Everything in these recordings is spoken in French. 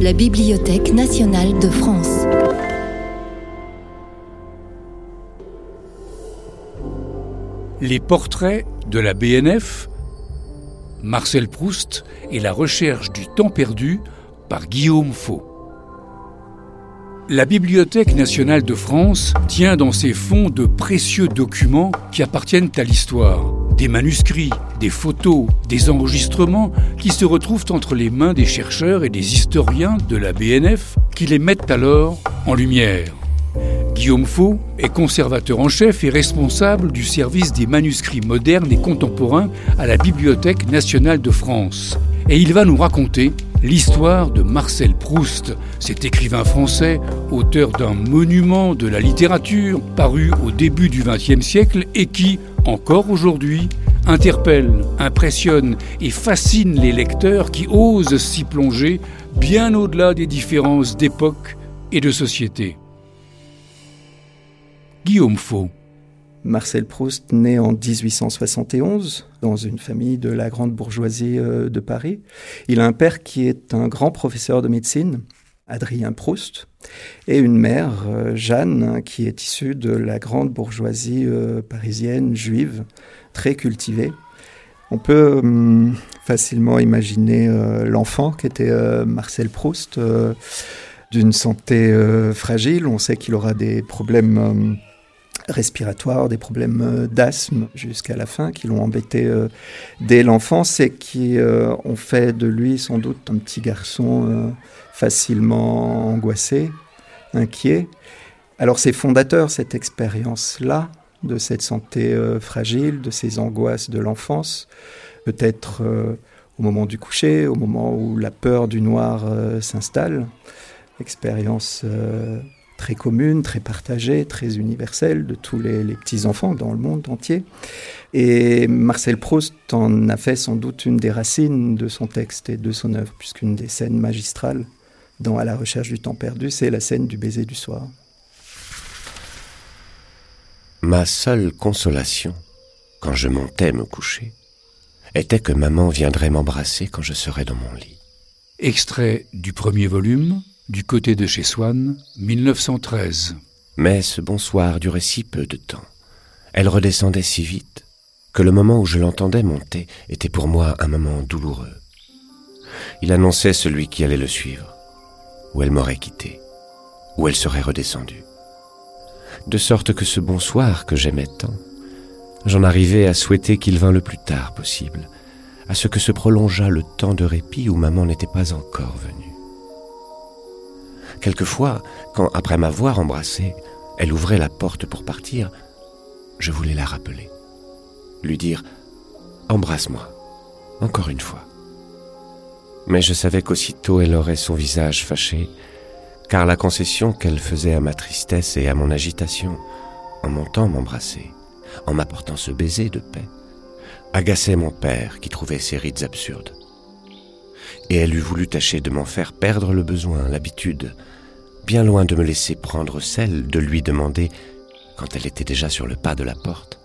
La Bibliothèque nationale de France. Les portraits de la BNF, Marcel Proust et la recherche du temps perdu par Guillaume Faux. La Bibliothèque nationale de France tient dans ses fonds de précieux documents qui appartiennent à l'histoire. Des manuscrits, des photos, des enregistrements qui se retrouvent entre les mains des chercheurs et des historiens de la BNF qui les mettent alors en lumière. Guillaume Faux est conservateur en chef et responsable du service des manuscrits modernes et contemporains à la Bibliothèque nationale de France. Et il va nous raconter l'histoire de Marcel Proust, cet écrivain français, auteur d'un monument de la littérature paru au début du XXe siècle et qui, encore aujourd'hui, interpelle, impressionne et fascine les lecteurs qui osent s'y plonger bien au-delà des différences d'époque et de société. Guillaume Faux. Marcel Proust naît en 1871 dans une famille de la grande bourgeoisie euh, de Paris. Il a un père qui est un grand professeur de médecine, Adrien Proust, et une mère, euh, Jeanne, qui est issue de la grande bourgeoisie euh, parisienne juive, très cultivée. On peut hum, facilement imaginer l'enfant qui était Marcel Proust, d'une santé fragile. On sait qu'il aura des problèmes hum, respiratoires, des problèmes euh, d'asthme jusqu'à la fin qui l'ont embêté euh, dès l'enfance et qui euh, ont fait de lui sans doute un petit garçon facilement angoissé, inquiet. Alors c'est fondateur cette expérience-là de cette santé fragile, de ces angoisses de l'enfance, peut-être au moment du coucher, au moment où la peur du noir s'installe, expérience très commune, très partagée, très universelle de tous les, petits-enfants dans le monde entier. Et Marcel Proust en a fait sans doute une des racines de son texte et de son œuvre, puisqu'une des scènes magistrales dans À la recherche du temps perdu, c'est la scène du baiser du soir. Ma seule consolation, quand je montais me coucher, était que maman viendrait m'embrasser quand je serais dans mon lit. Extrait du premier volume, du côté de chez Swann, 1913. Mais ce bonsoir durait si peu de temps. Elle redescendait si vite que le moment où je l'entendais monter était pour moi un moment douloureux. Il annonçait celui qui allait le suivre, où elle m'aurait quitté, où elle serait redescendue. De sorte que ce bonsoir que j'aimais tant, j'en arrivais à souhaiter qu'il vînt le plus tard possible, à ce que se prolongeât le temps de répit où maman n'était pas encore venue. Quelquefois, quand, après m'avoir embrassé, elle ouvrait la porte pour partir, je voulais la rappeler, lui dire ⁇ Embrasse-moi, encore une fois ⁇ Mais je savais qu'aussitôt elle aurait son visage fâché, car la concession qu'elle faisait à ma tristesse et à mon agitation, en montant m'embrasser, en m'apportant ce baiser de paix, agaçait mon père qui trouvait ces rites absurdes. Et elle eût voulu tâcher de m'en faire perdre le besoin, l'habitude, bien loin de me laisser prendre celle de lui demander, quand elle était déjà sur le pas de la porte,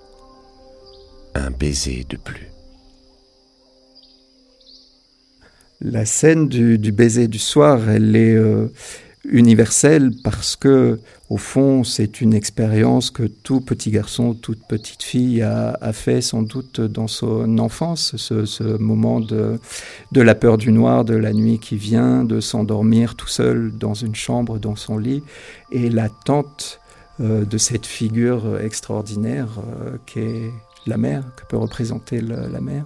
un baiser de plus. La scène du, baiser du soir, elle est euh, universelle parce que, au fond, c'est une expérience que tout petit garçon, toute petite fille a, fait sans doute dans son enfance, ce, moment de, de, la peur du noir, de la nuit qui vient, de s'endormir tout seul dans une chambre, dans son lit, et l'attente euh, de cette figure extraordinaire euh, qu'est la mère, que peut représenter la mère.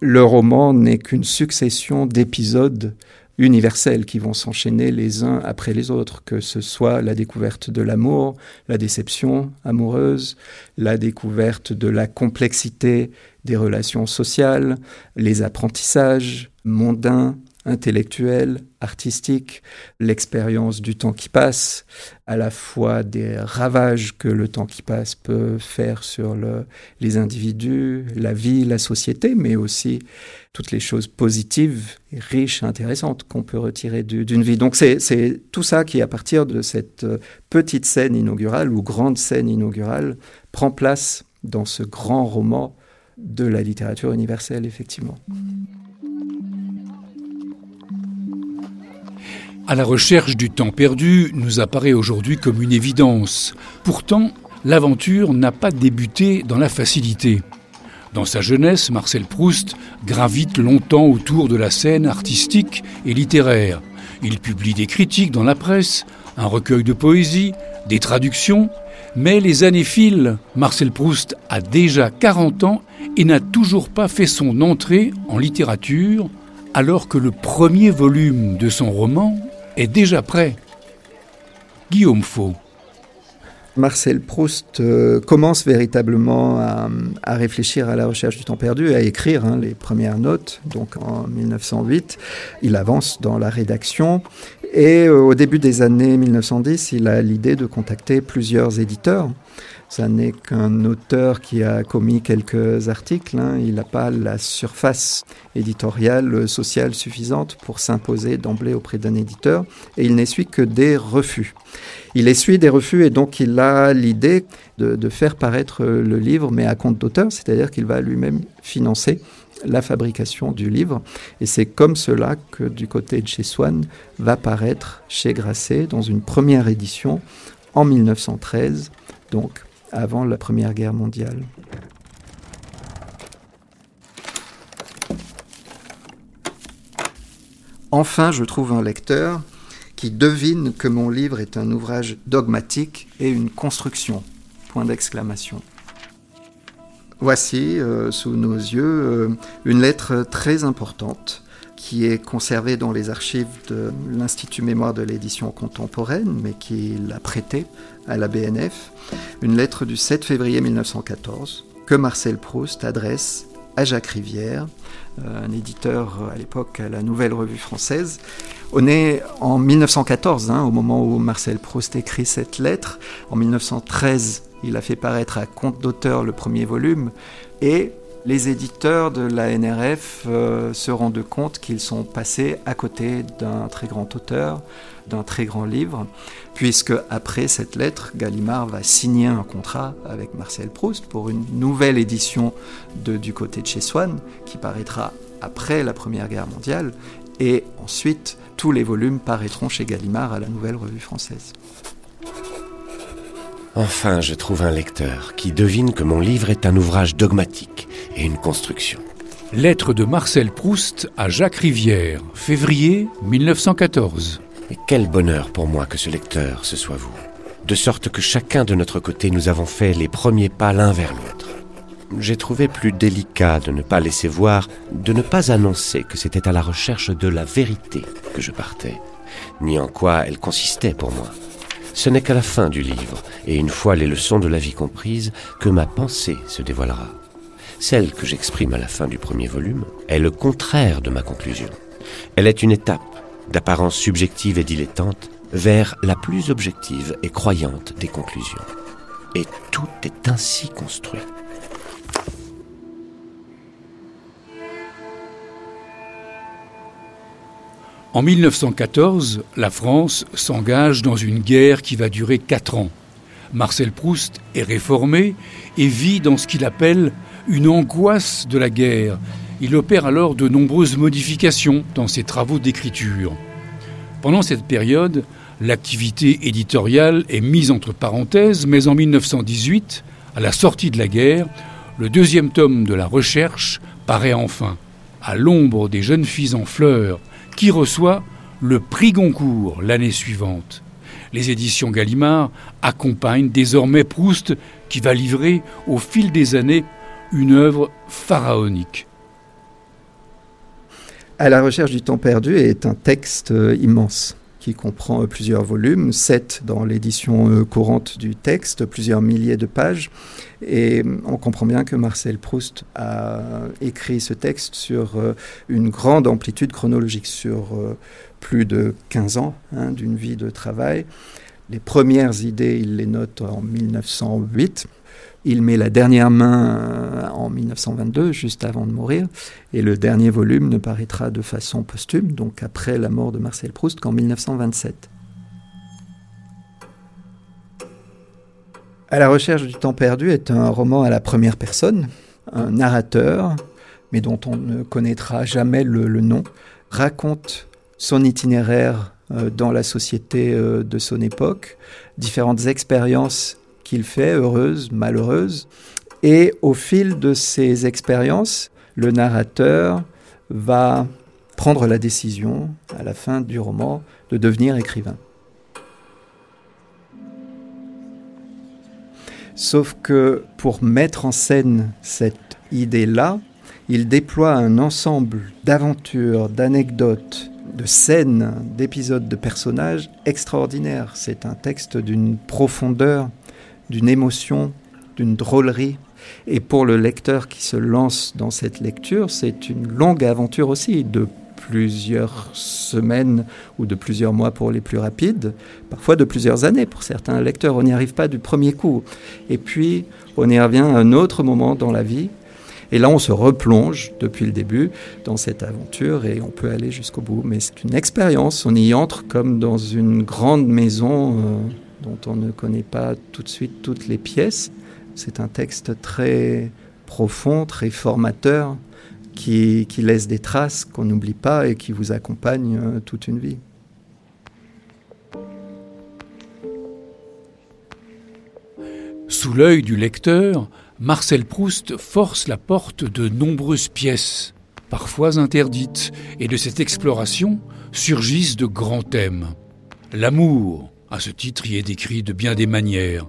Le roman n'est qu'une succession d'épisodes universels qui vont s'enchaîner les uns après les autres, que ce soit la découverte de l'amour, la déception amoureuse, la découverte de la complexité des relations sociales, les apprentissages mondains, intellectuelle, artistique, l'expérience du temps qui passe, à la fois des ravages que le temps qui passe peut faire sur les individus, la vie, la société, mais aussi toutes les choses positives, riches, intéressantes qu'on peut retirer d'une vie. Donc c'est tout ça qui, à partir de cette petite scène inaugurale ou grande scène inaugurale, prend place dans ce grand roman de la littérature universelle, effectivement. À la recherche du temps perdu nous apparaît aujourd'hui comme une évidence. Pourtant, l'aventure n'a pas débuté dans la facilité. Dans sa jeunesse, Marcel Proust gravite longtemps autour de la scène artistique et littéraire. Il publie des critiques dans la presse, un recueil de poésie, des traductions, mais les années filent. Marcel Proust a déjà 40 ans et n'a toujours pas fait son entrée en littérature, alors que le premier volume de son roman est déjà prêt. Guillaume Faux. Marcel Proust euh, commence véritablement à, réfléchir à la recherche du temps perdu, à écrire hein, les premières notes. Donc en 1908, il avance dans la rédaction et euh, au début des années 1910, il a l'idée de contacter plusieurs éditeurs ça n'est qu'un auteur qui a commis quelques articles. Hein. Il n'a pas la surface éditoriale sociale suffisante pour s'imposer d'emblée auprès d'un éditeur. Et il n'essuie que des refus. Il essuie des refus et donc il a l'idée de, faire paraître le livre, mais à compte d'auteur, c'est-à-dire qu'il va lui-même financer la fabrication du livre. Et c'est comme cela que du côté de chez Swann va paraître chez Grasset dans une première édition en 1913. Donc avant la Première Guerre mondiale. Enfin, je trouve un lecteur qui devine que mon livre est un ouvrage dogmatique et une construction. Point d'exclamation. Voici, euh, sous nos yeux, euh, une lettre très importante qui est conservée dans les archives de l'Institut Mémoire de l'édition contemporaine, mais qui l'a prêtée à la BNF, une lettre du 7 février 1914 que Marcel Proust adresse à Jacques Rivière, euh, un éditeur à l'époque à la Nouvelle Revue Française. On est en 1914, hein, au moment où Marcel Proust écrit cette lettre. En 1913, il a fait paraître à compte d'auteur le premier volume. Et les éditeurs de la NRF euh, se rendent compte qu'ils sont passés à côté d'un très grand auteur, d'un très grand livre, puisque après cette lettre, Gallimard va signer un contrat avec Marcel Proust pour une nouvelle édition de Du côté de chez Swann, qui paraîtra après la Première Guerre mondiale, et ensuite tous les volumes paraîtront chez Gallimard à la Nouvelle Revue Française. Enfin, je trouve un lecteur qui devine que mon livre est un ouvrage dogmatique et une construction. Lettre de Marcel Proust à Jacques Rivière, février 1914. Et quel bonheur pour moi que ce lecteur, ce soit vous. De sorte que chacun de notre côté, nous avons fait les premiers pas l'un vers l'autre. J'ai trouvé plus délicat de ne pas laisser voir, de ne pas annoncer que c'était à la recherche de la vérité que je partais, ni en quoi elle consistait pour moi. Ce n'est qu'à la fin du livre, et une fois les leçons de la vie comprises, que ma pensée se dévoilera. Celle que j'exprime à la fin du premier volume est le contraire de ma conclusion. Elle est une étape d'apparence subjective et dilettante, vers la plus objective et croyante des conclusions. Et tout est ainsi construit. En 1914, la France s'engage dans une guerre qui va durer quatre ans. Marcel Proust est réformé et vit dans ce qu'il appelle une angoisse de la guerre il opère alors de nombreuses modifications dans ses travaux d'écriture. Pendant cette période, l'activité éditoriale est mise entre parenthèses, mais en 1918, à la sortie de la guerre, le deuxième tome de la recherche paraît enfin, à l'ombre des jeunes filles en fleurs, qui reçoit le prix Goncourt l'année suivante. Les éditions Gallimard accompagnent désormais Proust qui va livrer au fil des années une œuvre pharaonique. À la recherche du temps perdu est un texte immense qui comprend euh, plusieurs volumes, sept dans l'édition euh, courante du texte, plusieurs milliers de pages. Et on comprend bien que Marcel Proust a écrit ce texte sur une grande amplitude chronologique, sur plus de 15 ans hein, d'une vie de travail. Les premières idées, il les note en 1908. Il met la dernière main euh, en 1922, juste avant de mourir, et le dernier volume ne paraîtra de façon posthume, donc après la mort de Marcel Proust, qu'en 1927. À la recherche du temps perdu est un roman à la première personne, un narrateur, mais dont on ne connaîtra jamais le, nom, raconte son itinéraire euh, dans la société euh, de son époque, différentes expériences qu'il fait, heureuses, malheureuses, et au fil de ces expériences, le narrateur va prendre la décision, à la fin du roman, de devenir écrivain. Sauf que pour mettre en scène cette idée-là, il déploie un ensemble d'aventures, d'anecdotes, de scènes, d'épisodes, de personnages extraordinaires. C'est un texte d'une profondeur, d'une émotion, d'une drôlerie. Et pour le lecteur qui se lance dans cette lecture, c'est une longue aventure aussi, de plusieurs semaines ou de plusieurs mois pour les plus rapides, parfois de plusieurs années pour certains lecteurs. On n'y arrive pas du premier coup. Et puis, on y revient à un autre moment dans la vie. Et là, on se replonge depuis le début dans cette aventure et on peut aller jusqu'au bout. Mais c'est une expérience. On y entre comme dans une grande maison euh, dont on ne connaît pas tout de suite toutes les pièces. C'est un texte très profond, très formateur qui, laisse des traces qu'on n'oublie pas et qui vous accompagne euh, toute une vie. Sous l'œil du lecteur, Marcel Proust force la porte de nombreuses pièces, parfois interdites, et de cette exploration surgissent de grands thèmes. L'amour, à ce titre, y est décrit de bien des manières.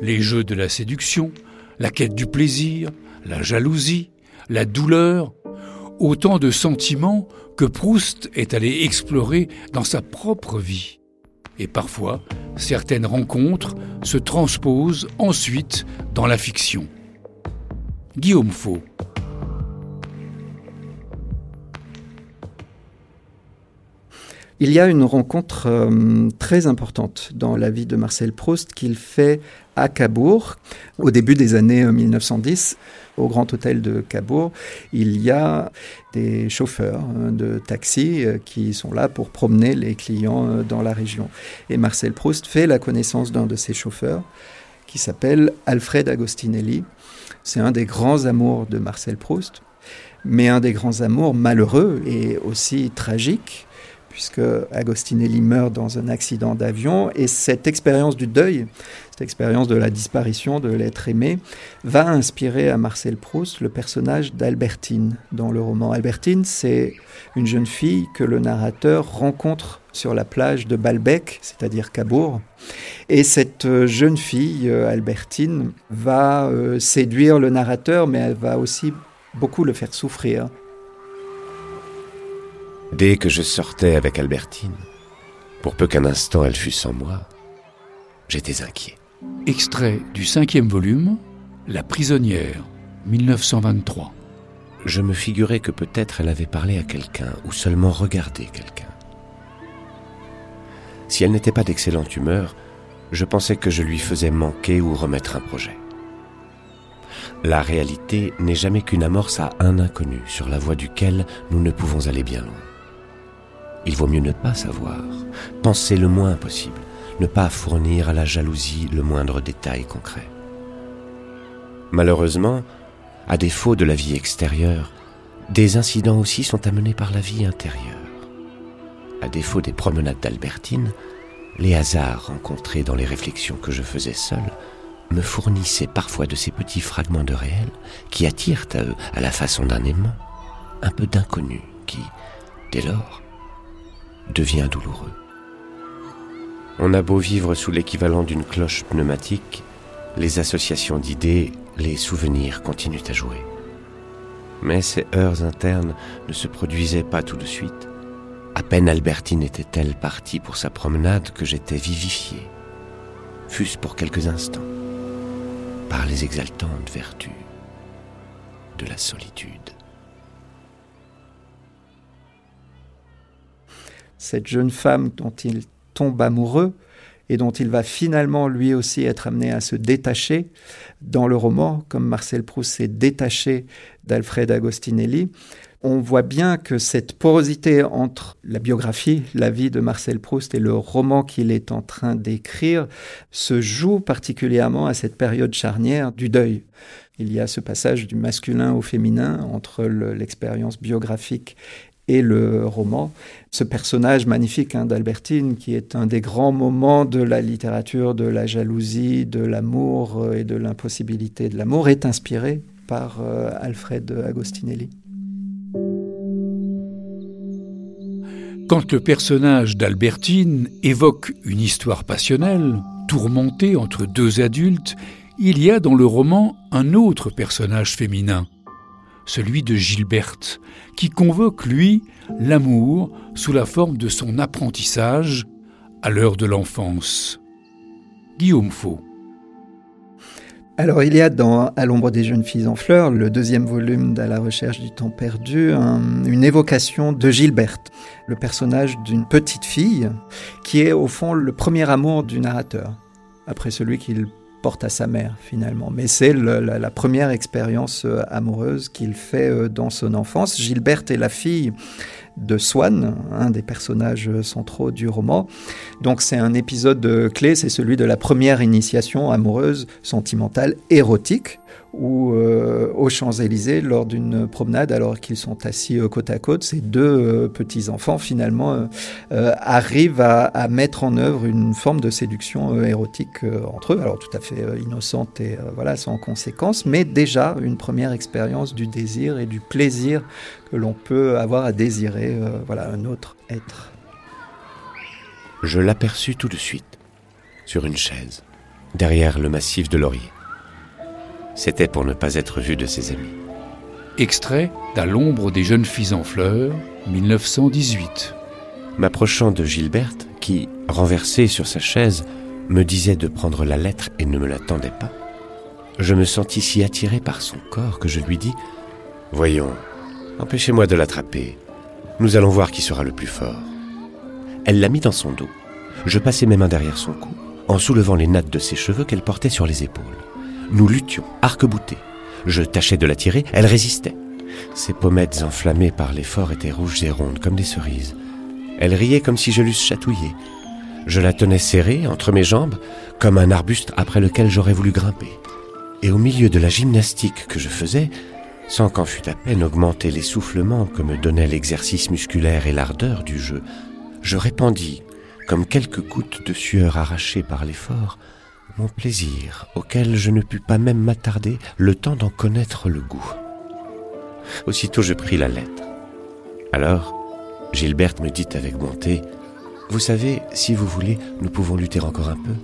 Les jeux de la séduction, la quête du plaisir, la jalousie, la douleur, autant de sentiments que Proust est allé explorer dans sa propre vie. Et parfois, certaines rencontres se transposent ensuite dans la fiction. Guillaume Faux. Il y a une rencontre euh, très importante dans la vie de Marcel Proust qu'il fait à Cabourg au début des années 1910 euh, au Grand Hôtel de Cabourg, il y a des chauffeurs hein, de taxi euh, qui sont là pour promener les clients euh, dans la région. Et Marcel Proust fait la connaissance d'un de ces chauffeurs qui s'appelle Alfred Agostinelli. C'est un des grands amours de Marcel Proust, mais un des grands amours malheureux et aussi tragiques puisque Agostinelli meurt dans un accident d'avion. Et cette expérience du deuil, cette expérience de la disparition de l'être aimé, va inspirer à Marcel Proust le personnage d'Albertine dans le roman. Albertine, c'est une jeune fille que le narrateur rencontre sur la plage de Balbec, c'est-à-dire Cabourg. Et cette jeune fille, euh, Albertine, va euh, séduire le narrateur, mais elle va aussi beaucoup le faire souffrir. Dès que je sortais avec Albertine, pour peu qu'un instant elle fût sans moi, j'étais inquiet. Extrait du cinquième volume, La prisonnière, 1923. Je me figurais que peut-être elle avait parlé à quelqu'un ou seulement regardé quelqu'un. Si elle n'était pas d'excellente humeur, je pensais que je lui faisais manquer ou remettre un projet. La réalité n'est jamais qu'une amorce à un inconnu sur la voie duquel nous ne pouvons aller bien loin. Il vaut mieux ne pas savoir, penser le moins possible, ne pas fournir à la jalousie le moindre détail concret. Malheureusement, à défaut de la vie extérieure, des incidents aussi sont amenés par la vie intérieure. À défaut des promenades d'Albertine, les hasards rencontrés dans les réflexions que je faisais seul me fournissaient parfois de ces petits fragments de réel qui attirent à eux, à la façon d'un aimant, un peu d'inconnu qui, dès lors, devient douloureux. On a beau vivre sous l'équivalent d'une cloche pneumatique, les associations d'idées, les souvenirs continuent à jouer. Mais ces heures internes ne se produisaient pas tout de suite. À peine Albertine était-elle partie pour sa promenade que j'étais vivifié, fût-ce pour quelques instants, par les exaltantes vertus de la solitude. Cette jeune femme dont il tombe amoureux et dont il va finalement lui aussi être amené à se détacher dans le roman, comme Marcel Proust s'est détaché d'Alfred Agostinelli. On voit bien que cette porosité entre la biographie, la vie de Marcel Proust et le roman qu'il est en train d'écrire se joue particulièrement à cette période charnière du deuil. Il y a ce passage du masculin au féminin entre l'expérience biographique et le roman. Ce personnage magnifique hein, d'Albertine, qui est un des grands moments de la littérature, de la jalousie, de l'amour euh, et de l'impossibilité de l'amour, est inspiré par euh, Alfred Agostinelli. Quand le personnage d'Albertine évoque une histoire passionnelle, tourmentée entre deux adultes, il y a dans le roman un autre personnage féminin, celui de Gilberte, qui convoque, lui, l'amour sous la forme de son apprentissage à l'heure de l'enfance. Guillaume Faux. Alors, il y a dans À l'ombre des jeunes filles en fleurs, le deuxième volume de la recherche du temps perdu, une évocation de Gilberte, le personnage d'une petite fille qui est au fond le premier amour du narrateur, après celui qu'il porte à sa mère finalement. Mais c'est la, première expérience euh, amoureuse qu'il fait euh, dans son enfance. Gilberte est la fille de Swann, un des personnages centraux du roman. Donc c'est un épisode clé, c'est celui de la première initiation amoureuse, sentimentale, érotique ou euh, aux Champs-Élysées, lors d'une promenade, alors qu'ils sont assis euh, côte à côte, ces deux euh, petits-enfants, finalement, arrivent à, mettre en œuvre une forme de séduction érotique entre eux, alors tout à fait innocente et voilà, sans conséquence, mais déjà une première expérience du désir et du plaisir que l'on peut avoir à désirer voilà, un autre être. Je l'aperçus tout de suite, sur une chaise, derrière le massif de laurier. C'était pour ne pas être vu de ses amis. Extrait d'À l'ombre des jeunes filles en fleurs, 1918. M'approchant de Gilberte, qui, renversée sur sa chaise, me disait de prendre la lettre et ne me l'attendait pas, je me sentis si attiré par son corps que je lui dis Voyons, empêchez-moi de l'attraper. Nous allons voir qui sera le plus fort. Elle l'a mis dans son dos. Je passai mes mains derrière son cou, en soulevant les nattes de ses cheveux qu'elle portait sur les épaules. Nous luttions, arc-boutés. Je tâchais de la tirer, elle résistait. Ses pommettes enflammées par l'effort étaient rouges et rondes comme des cerises. Elle riait comme si je l'eusse chatouillée. Je la tenais serrée entre mes jambes, comme un arbuste après lequel j'aurais voulu grimper. Et au milieu de la gymnastique que je faisais, sans qu'en fût à peine augmenté l'essoufflement que me donnait l'exercice musculaire et l'ardeur du jeu, je répandis, comme quelques gouttes de sueur arrachées par l'effort, mon plaisir, auquel je ne pus pas même m'attarder le temps d'en connaître le goût. Aussitôt je pris la lettre. Alors, Gilberte me dit avec bonté, Vous savez, si vous voulez, nous pouvons lutter encore un peu.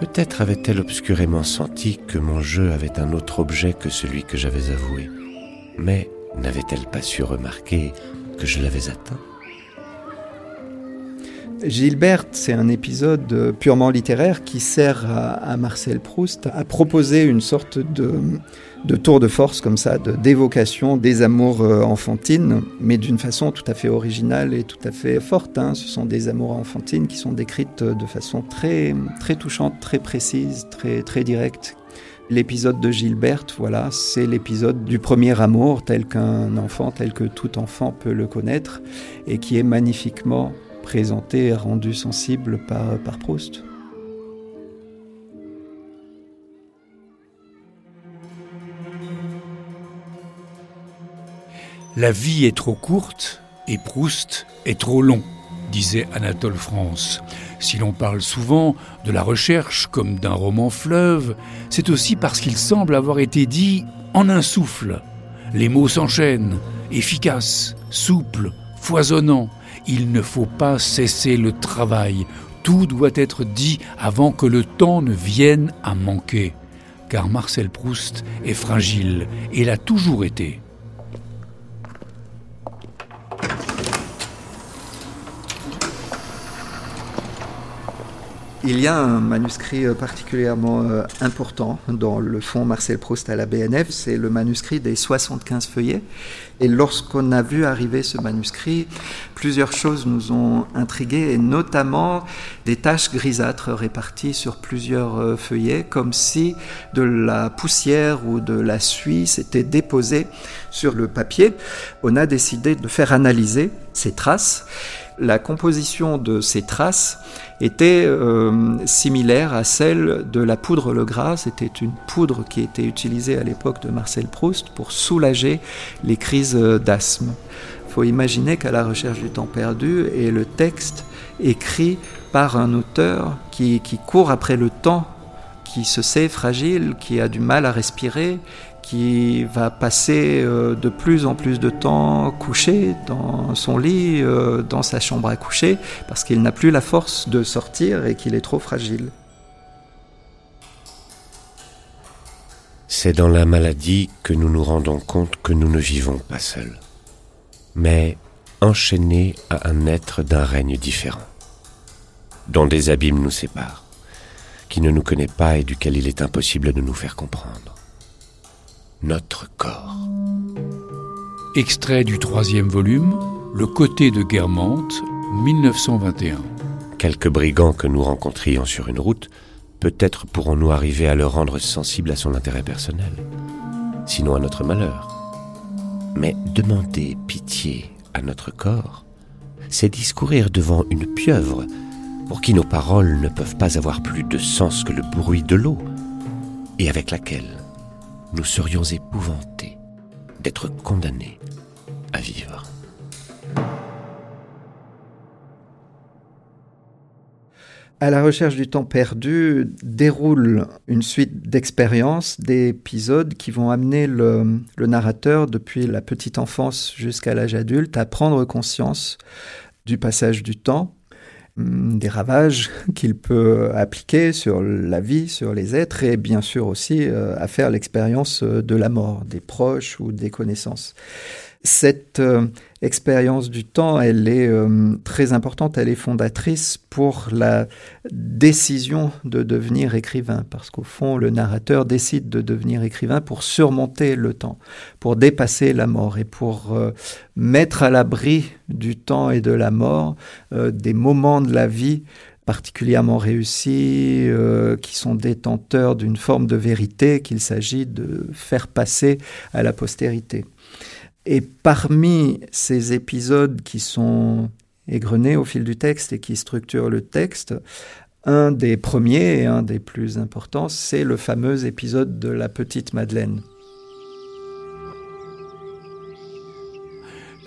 Peut-être avait-elle obscurément senti que mon jeu avait un autre objet que celui que j'avais avoué, mais n'avait-elle pas su remarquer que je l'avais atteint? Gilberte, c'est un épisode euh, purement littéraire qui sert à, Marcel Proust à proposer une sorte de, tour de force comme ça, d'évocation des amours euh, enfantines, mais d'une façon tout à fait originale et tout à fait forte. Hein. Ce sont des amours enfantines qui sont décrites de façon très, très touchante, très précise, très, très directe. L'épisode de Gilberte, voilà, c'est l'épisode du premier amour tel qu'un enfant, tel que tout enfant peut le connaître, et qui est magnifiquement présenté et rendu sensible par, Proust. La vie est trop courte et Proust est trop long, disait Anatole France. Si l'on parle souvent de la recherche comme d'un roman fleuve, c'est aussi parce qu'il semble avoir été dit en un souffle. Les mots s'enchaînent, efficaces, souples, foisonnants, il ne faut pas cesser le travail. Tout doit être dit avant que le temps ne vienne à manquer. Car Marcel Proust est fragile et l'a toujours été. Il y a un manuscrit euh, particulièrement euh, important dans le fonds Marcel Proust à la BNF, c'est le manuscrit des 75 feuillets. Et lorsqu'on a vu arriver ce manuscrit, plusieurs choses nous ont intrigués, et notamment des taches grisâtres réparties sur plusieurs euh, feuillets, comme si de la poussière ou de la suie s'était déposée sur le papier. On a décidé de faire analyser ces traces la composition de ces traces était euh, similaire à celle de la poudre Le Gras. C'était une poudre qui était utilisée à l'époque de Marcel Proust pour soulager les crises d'asthme. Il faut imaginer qu'à la recherche du temps perdu est le texte écrit par un auteur qui court après le temps, qui se sait fragile, qui a du mal à respirer, qui va passer euh, de plus en plus de temps couché dans son lit, euh, dans sa chambre à coucher, parce qu'il n'a plus la force de sortir et qu'il est trop fragile. C'est dans la maladie que nous nous rendons compte que nous ne vivons pas seuls, mais enchaînés à un être d'un règne différent, dont des abîmes nous séparent, qui ne nous connaît pas et duquel il est impossible de nous faire comprendre notre corps. Extrait du troisième volume, Le côté de Guermantes, 1921. Quelques brigands que nous rencontrions sur une route, peut-être pourrons-nous arriver à le rendre sensible à son intérêt personnel, sinon à notre malheur. Mais demander pitié à notre corps, c'est discourir devant une pieuvre pour qui nos paroles ne peuvent pas avoir plus de sens que le bruit de l'eau, et avec laquelle nous serions épouvantés d'être condamnés à vivre. À la recherche du temps perdu déroule une suite d'expériences, d'épisodes qui vont amener le, le, narrateur depuis la petite enfance jusqu'à l'âge adulte à prendre conscience du passage du temps, des ravages qu'il peut appliquer sur la vie, sur les êtres, et bien sûr aussi euh, à faire l'expérience euh, de la mort, des proches ou des connaissances. Cette euh, expérience du temps, elle est euh, très importante, elle est fondatrice pour la décision de devenir écrivain, parce qu'au fond, le narrateur décide de devenir écrivain pour surmonter le temps, pour dépasser la mort et pour euh, mettre à l'abri du temps et de la mort des moments de la vie particulièrement réussis, qui sont détenteurs d'une forme de vérité qu'il s'agit de faire passer à la postérité. Et parmi ces épisodes qui sont égrenés au fil du texte et qui structurent le texte, un des premiers et un des plus importants, c'est le fameux épisode de la petite Madeleine.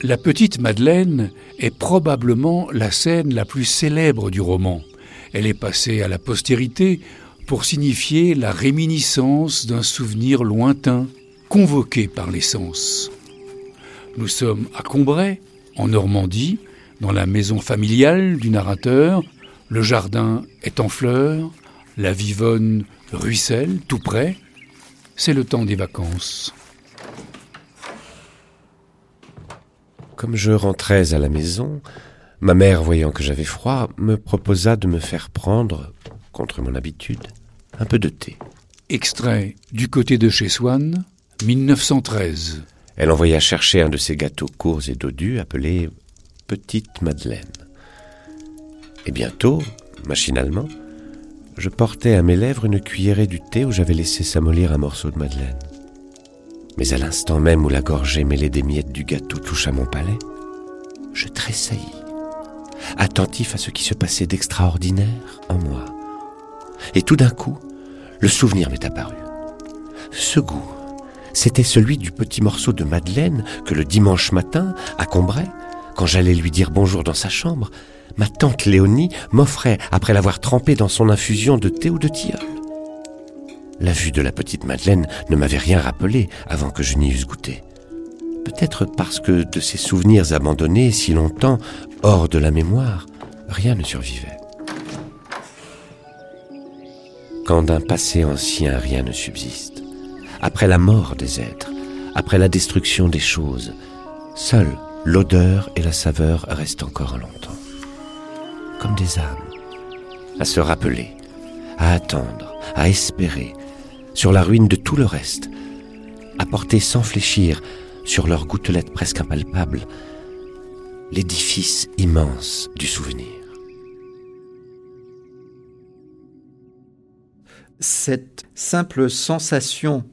La petite Madeleine est probablement la scène la plus célèbre du roman. Elle est passée à la postérité pour signifier la réminiscence d'un souvenir lointain, convoqué par les sens. Nous sommes à Combray, en Normandie, dans la maison familiale du narrateur. Le jardin est en fleurs, la Vivonne ruisselle tout près. C'est le temps des vacances. Comme je rentrais à la maison, ma mère, voyant que j'avais froid, me proposa de me faire prendre, contre mon habitude, un peu de thé. Extrait du côté de chez Swann, 1913. Elle envoya chercher un de ces gâteaux courts et dodus appelés Petite Madeleine. Et bientôt, machinalement, je portais à mes lèvres une cuillerée du thé où j'avais laissé s'amollir un morceau de madeleine. Mais à l'instant même où la gorgée mêlée des miettes du gâteau toucha mon palais, je tressaillis, attentif à ce qui se passait d'extraordinaire en moi. Et tout d'un coup, le souvenir m'est apparu. Ce goût, c'était celui du petit morceau de madeleine que le dimanche matin, à Combray, quand j'allais lui dire bonjour dans sa chambre, ma tante Léonie m'offrait après l'avoir trempé dans son infusion de thé ou de tilleul. La vue de la petite Madeleine ne m'avait rien rappelé avant que je n'y eusse goûté. Peut-être parce que de ces souvenirs abandonnés si longtemps hors de la mémoire, rien ne survivait. Quand d'un passé ancien rien ne subsiste, après la mort des êtres, après la destruction des choses, seule l'odeur et la saveur restent encore longtemps, comme des âmes, à se rappeler, à attendre, à espérer, sur la ruine de tout le reste, à porter sans fléchir, sur leurs gouttelettes presque impalpables, l'édifice immense du souvenir. Cette simple sensation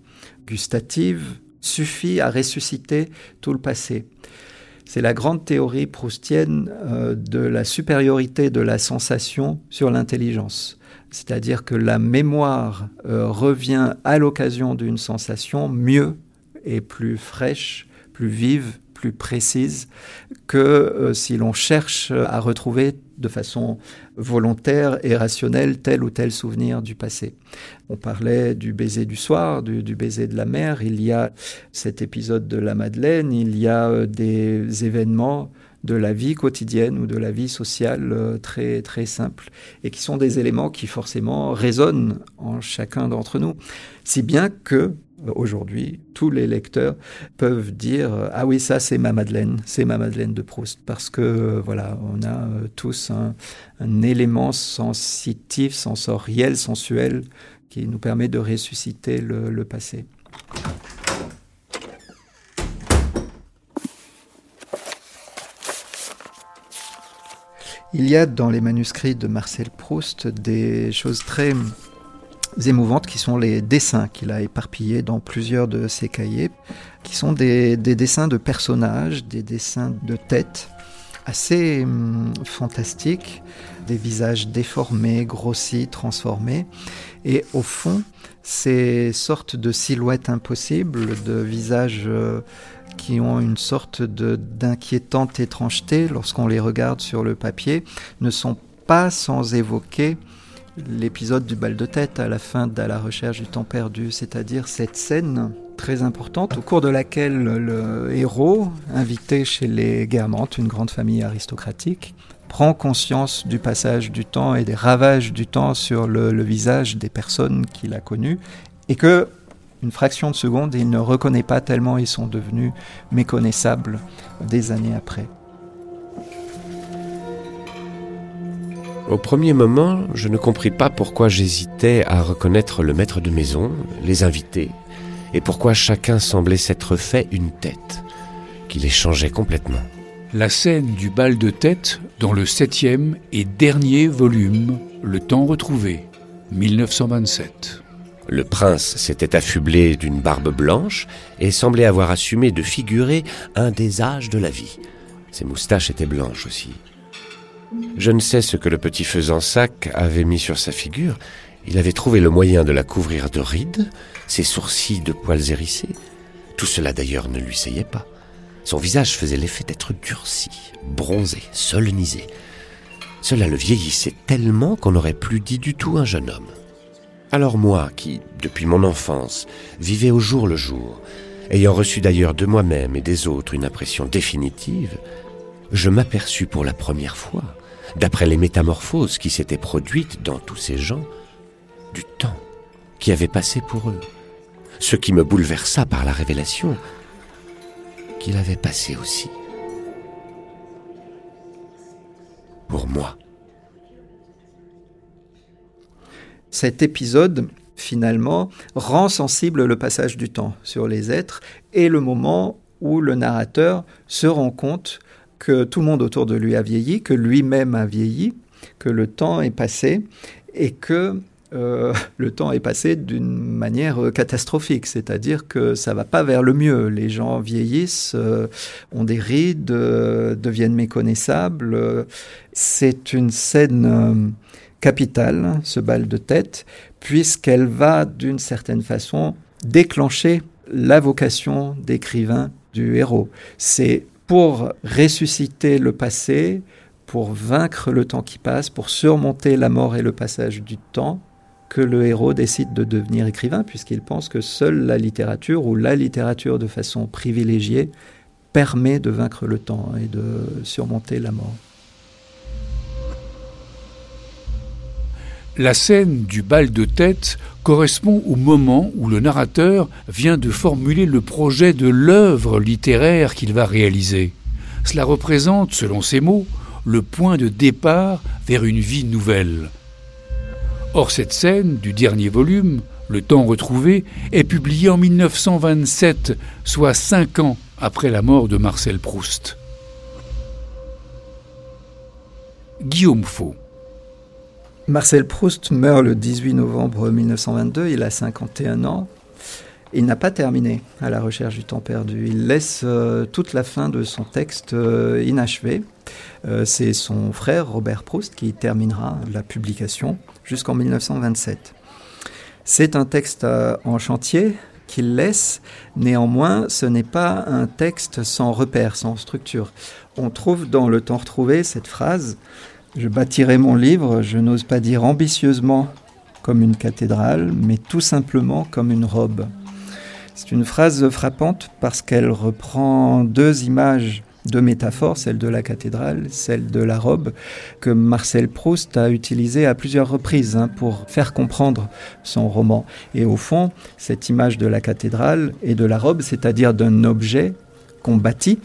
gustative suffit à ressusciter tout le passé. C'est la grande théorie proustienne euh, de la supériorité de la sensation sur l'intelligence. C'est-à-dire que la mémoire euh, revient à l'occasion d'une sensation mieux et plus fraîche, plus vive, plus précise que euh, si l'on cherche à retrouver de façon volontaire et rationnelle tel ou tel souvenir du passé. On parlait du baiser du soir, du, baiser de la mer, il y a cet épisode de la Madeleine, il y a euh, des événements de la vie quotidienne ou de la vie sociale euh, très très simples et qui sont des éléments qui forcément résonnent en chacun d'entre nous, si bien que aujourd'hui, tous les lecteurs peuvent dire ah oui ça c'est ma Madeleine, c'est ma Madeleine de Proust parce que voilà on a euh, tous un, élément sensitif, sensoriel, sensuel qui nous permet de ressusciter le passé. Il y a dans les manuscrits de Marcel Proust des choses très émouvantes qui sont les dessins qu'il a éparpillés dans plusieurs de ses cahiers, qui sont des, dessins de personnages, des dessins de têtes assez hum, fantastiques, des visages déformés, grossis, transformés. Et au fond, ces sortes de silhouettes impossibles, de visages euh, qui ont une sorte d'inquiétante étrangeté lorsqu'on les regarde sur le papier, ne sont pas sans évoquer l'épisode du bal de tête à la fin de la recherche du temps perdu, c'est-à-dire cette scène très importante au cours de laquelle le héros, invité chez les Guermantes, une grande famille aristocratique, prend conscience du passage du temps et des ravages du temps sur le, le visage des personnes qu'il a connues et que une fraction de seconde, il ne reconnaît pas tellement ils sont devenus méconnaissables des années après. Au premier moment, je ne compris pas pourquoi j'hésitais à reconnaître le maître de maison, les invités, et pourquoi chacun semblait s'être fait une tête, qui les changeait complètement. La scène du bal de tête dans le septième et dernier volume, Le temps retrouvé, 1927. Le prince s'était affublé d'une barbe blanche et semblait avoir assumé de figurer un des âges de la vie. Ses moustaches étaient blanches aussi. Je ne sais ce que le petit sac avait mis sur sa figure. Il avait trouvé le moyen de la couvrir de rides, ses sourcils de poils hérissés. Tout cela d'ailleurs ne lui seyait pas. Son visage faisait l'effet d'être durci, bronzé, solennisé. Cela le vieillissait tellement qu'on n'aurait plus dit du tout un jeune homme. Alors moi, qui, depuis mon enfance, vivais au jour le jour, ayant reçu d'ailleurs de moi-même et des autres une impression définitive, je m'aperçus pour la première fois, d'après les métamorphoses qui s'étaient produites dans tous ces gens, du temps qui avait passé pour eux, ce qui me bouleversa par la révélation qu'il avait passé aussi. Pour moi. Cet épisode, finalement, rend sensible le passage du temps sur les êtres et le moment où le narrateur se rend compte que tout le monde autour de lui a vieilli, que lui-même a vieilli, que le temps est passé et que euh, le temps est passé d'une manière catastrophique, c'est-à-dire que ça va pas vers le mieux. Les gens vieillissent, euh, ont des rides, euh, deviennent méconnaissables. C'est une scène capitale, ce bal de tête, puisqu'elle va d'une certaine façon déclencher la vocation d'écrivain du héros. C'est pour ressusciter le passé, pour vaincre le temps qui passe, pour surmonter la mort et le passage du temps, que le héros décide de devenir écrivain, puisqu'il pense que seule la littérature, ou la littérature de façon privilégiée, permet de vaincre le temps et de surmonter la mort. La scène du bal de tête correspond au moment où le narrateur vient de formuler le projet de l'œuvre littéraire qu'il va réaliser. Cela représente, selon ses mots, le point de départ vers une vie nouvelle. Or, cette scène du dernier volume, Le temps retrouvé, est publiée en 1927, soit cinq ans après la mort de Marcel Proust. Guillaume Faux. Marcel Proust meurt le 18 novembre 1922, il a 51 ans. Il n'a pas terminé à la recherche du temps perdu. Il laisse euh, toute la fin de son texte euh, inachevé. Euh, c'est son frère Robert Proust qui terminera la publication jusqu'en 1927. C'est un texte en chantier qu'il laisse. Néanmoins, ce n'est pas un texte sans repère, sans structure. On trouve dans Le temps retrouvé cette phrase Je bâtirai mon livre, je n'ose pas dire ambitieusement comme une cathédrale, mais tout simplement comme une robe. C'est une phrase frappante parce qu'elle reprend deux images deux métaphores, celle de la cathédrale, celle de la robe, que Marcel Proust a utilisée à plusieurs reprises hein, pour faire comprendre son roman. Et au fond, cette image de la cathédrale et de la robe, c'est-à-dire d'un objet qu'on bâtit,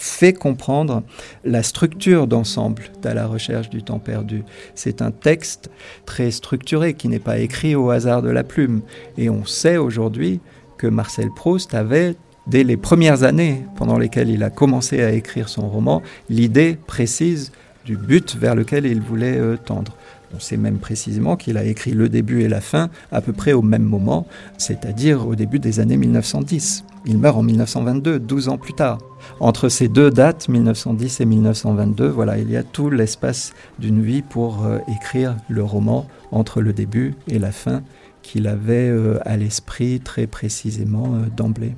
fait comprendre la structure d'ensemble de la recherche du temps perdu. C'est un texte très structuré qui n'est pas écrit au hasard de la plume. Et on sait aujourd'hui que Marcel Proust avait dès les premières années pendant lesquelles il a commencé à écrire son roman, l'idée précise du but vers lequel il voulait euh, tendre. On sait même précisément qu'il a écrit le début et la fin à peu près au même moment, c'est-à-dire au début des années 1910. Il meurt en 1922, 12 ans plus tard. Entre ces deux dates, 1910 et 1922, voilà, il y a tout l'espace d'une vie pour euh, écrire le roman entre le début et la fin qu'il avait euh, à l'esprit très précisément d'emblée.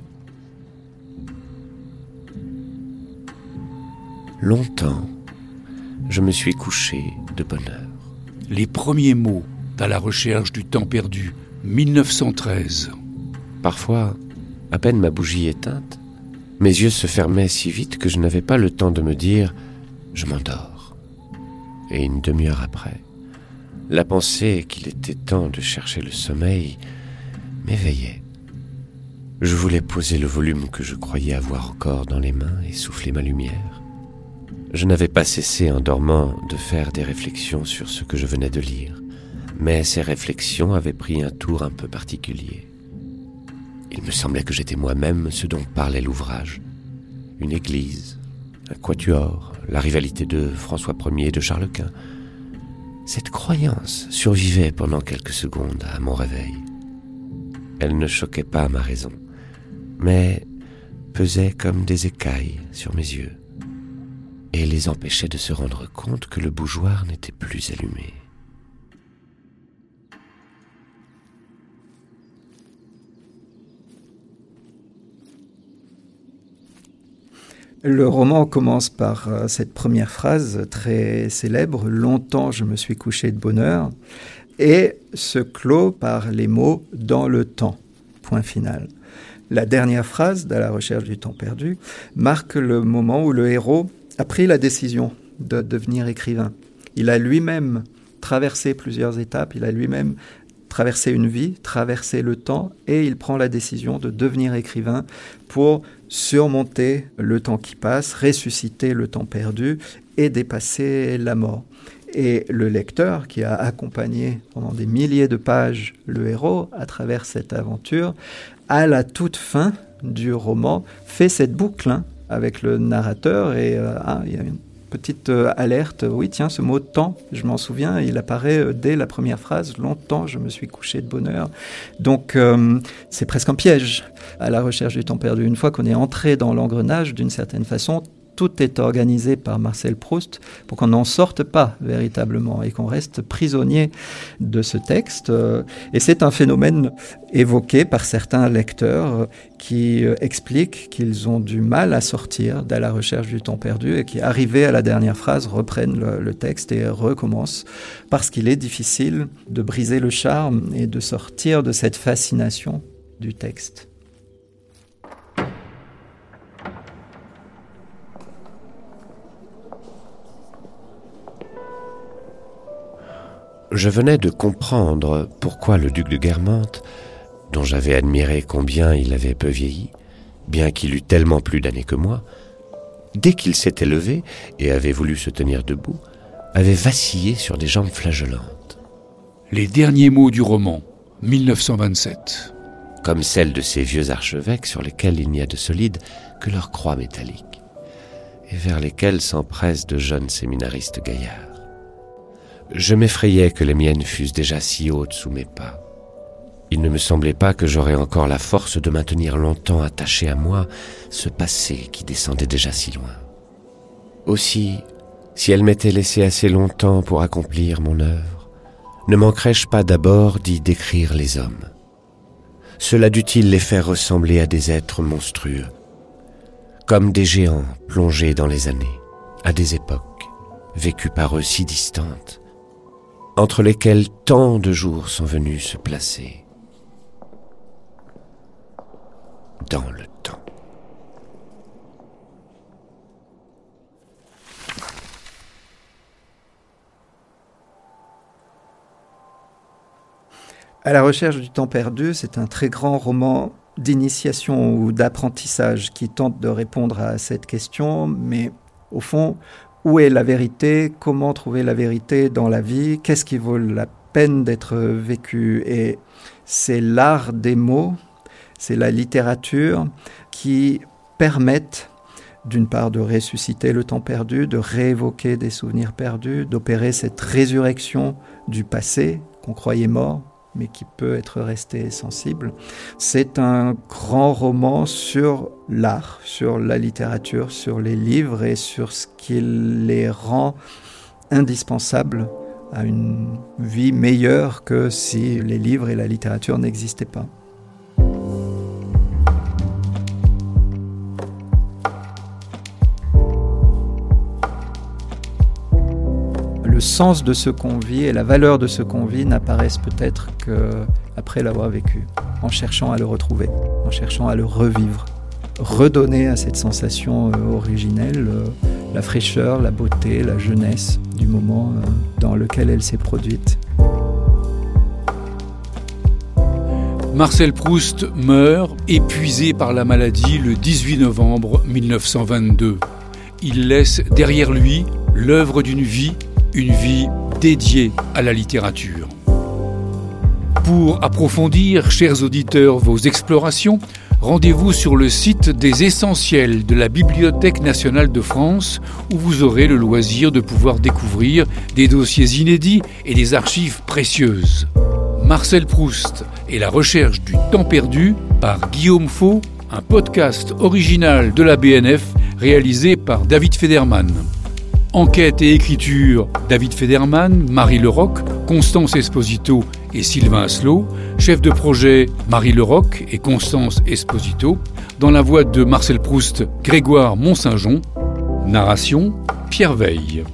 Longtemps, je me suis couché de bonne heure. Les premiers mots à la recherche du temps perdu, 1913. Parfois, à peine ma bougie éteinte, mes yeux se fermaient si vite que je n'avais pas le temps de me dire ⁇ je m'endors ⁇ Et une demi-heure après, la pensée qu'il était temps de chercher le sommeil m'éveillait. Je voulais poser le volume que je croyais avoir encore dans les mains et souffler ma lumière. Je n'avais pas cessé en dormant de faire des réflexions sur ce que je venais de lire, mais ces réflexions avaient pris un tour un peu particulier. Il me semblait que j'étais moi-même ce dont parlait l'ouvrage. Une église, un quatuor, la rivalité de François Ier et de Charles Quint. Cette croyance survivait pendant quelques secondes à mon réveil. Elle ne choquait pas ma raison, mais pesait comme des écailles sur mes yeux et les empêchait de se rendre compte que le bougeoir n'était plus allumé. Le roman commence par euh, cette première phrase très célèbre, Longtemps je me suis couché de bonheur, et se clôt par les mots dans le temps. Point final. La dernière phrase de la recherche du temps perdu marque le moment où le héros pris la décision de devenir écrivain. Il a lui-même traversé plusieurs étapes, il a lui-même traversé une vie, traversé le temps, et il prend la décision de devenir écrivain pour surmonter le temps qui passe, ressusciter le temps perdu et dépasser la mort. Et le lecteur qui a accompagné pendant des milliers de pages le héros à travers cette aventure, à la toute fin du roman, fait cette boucle hein, avec le narrateur et ah, il y a une petite euh, alerte. Oui, tiens, ce mot temps, je m'en souviens, il apparaît euh, dès la première phrase. Longtemps, je me suis couché de bonheur. Donc, c'est presque un piège à la recherche du temps perdu. Une fois qu'on est entré dans l'engrenage, d'une certaine façon, tout est organisé par Marcel Proust pour qu'on n'en sorte pas véritablement et qu'on reste prisonnier de ce texte. Et c'est un phénomène évoqué par certains lecteurs qui expliquent qu'ils ont du mal à sortir de la recherche du temps perdu et qui, arrivés à la dernière phrase, reprennent le, texte et recommencent parce qu'il est difficile de briser le charme et de sortir de cette fascination du texte. Je venais de comprendre pourquoi le duc de Guermantes, dont j'avais admiré combien il avait peu vieilli, bien qu'il eût tellement plus d'années que moi, dès qu'il s'était levé et avait voulu se tenir debout, avait vacillé sur des jambes flageolantes. Les derniers mots du roman, 1927. Comme celle de ces vieux archevêques sur lesquels il n'y a de solide que leur croix métallique, et vers lesquels s'empressent de jeunes séminaristes gaillards. Je m'effrayais que les miennes fussent déjà si hautes sous mes pas. Il ne me semblait pas que j'aurais encore la force de maintenir longtemps attaché à moi ce passé qui descendait déjà si loin. Aussi, si elle m'était laissée assez longtemps pour accomplir mon œuvre, ne manquerais-je pas d'abord d'y décrire les hommes? Cela dut-il les faire ressembler à des êtres monstrueux, comme des géants plongés dans les années, à des époques, vécues par eux si distantes, entre lesquelles tant de jours sont venus se placer dans le temps. À la recherche du temps perdu, c'est un très grand roman d'initiation ou d'apprentissage qui tente de répondre à cette question, mais au fond, où est la vérité? Comment trouver la vérité dans la vie? Qu'est-ce qui vaut la peine d'être vécu? Et c'est l'art des mots, c'est la littérature qui permettent d'une part de ressusciter le temps perdu, de réévoquer des souvenirs perdus, d'opérer cette résurrection du passé qu'on croyait mort mais qui peut être resté sensible. C'est un grand roman sur l'art, sur la littérature, sur les livres et sur ce qui les rend indispensables à une vie meilleure que si les livres et la littérature n'existaient pas. Sens de ce qu'on vit et la valeur de ce qu'on vit n'apparaissent peut-être qu'après l'avoir vécu, en cherchant à le retrouver, en cherchant à le revivre, redonner à cette sensation euh, originelle euh, la fraîcheur, la beauté, la jeunesse du moment euh, dans lequel elle s'est produite. Marcel Proust meurt, épuisé par la maladie, le 18 novembre 1922. Il laisse derrière lui l'œuvre d'une vie une vie dédiée à la littérature. Pour approfondir, chers auditeurs, vos explorations, rendez-vous sur le site des essentiels de la Bibliothèque nationale de France, où vous aurez le loisir de pouvoir découvrir des dossiers inédits et des archives précieuses. Marcel Proust et la recherche du temps perdu par Guillaume Faux, un podcast original de la BNF réalisé par David Federman. Enquête et écriture, David Federman, Marie Leroc, Constance Esposito et Sylvain Aslo. Chef de projet, Marie Leroc et Constance Esposito. Dans la voix de Marcel Proust, Grégoire Mont-Saint-Jean. Narration, Pierre Veille.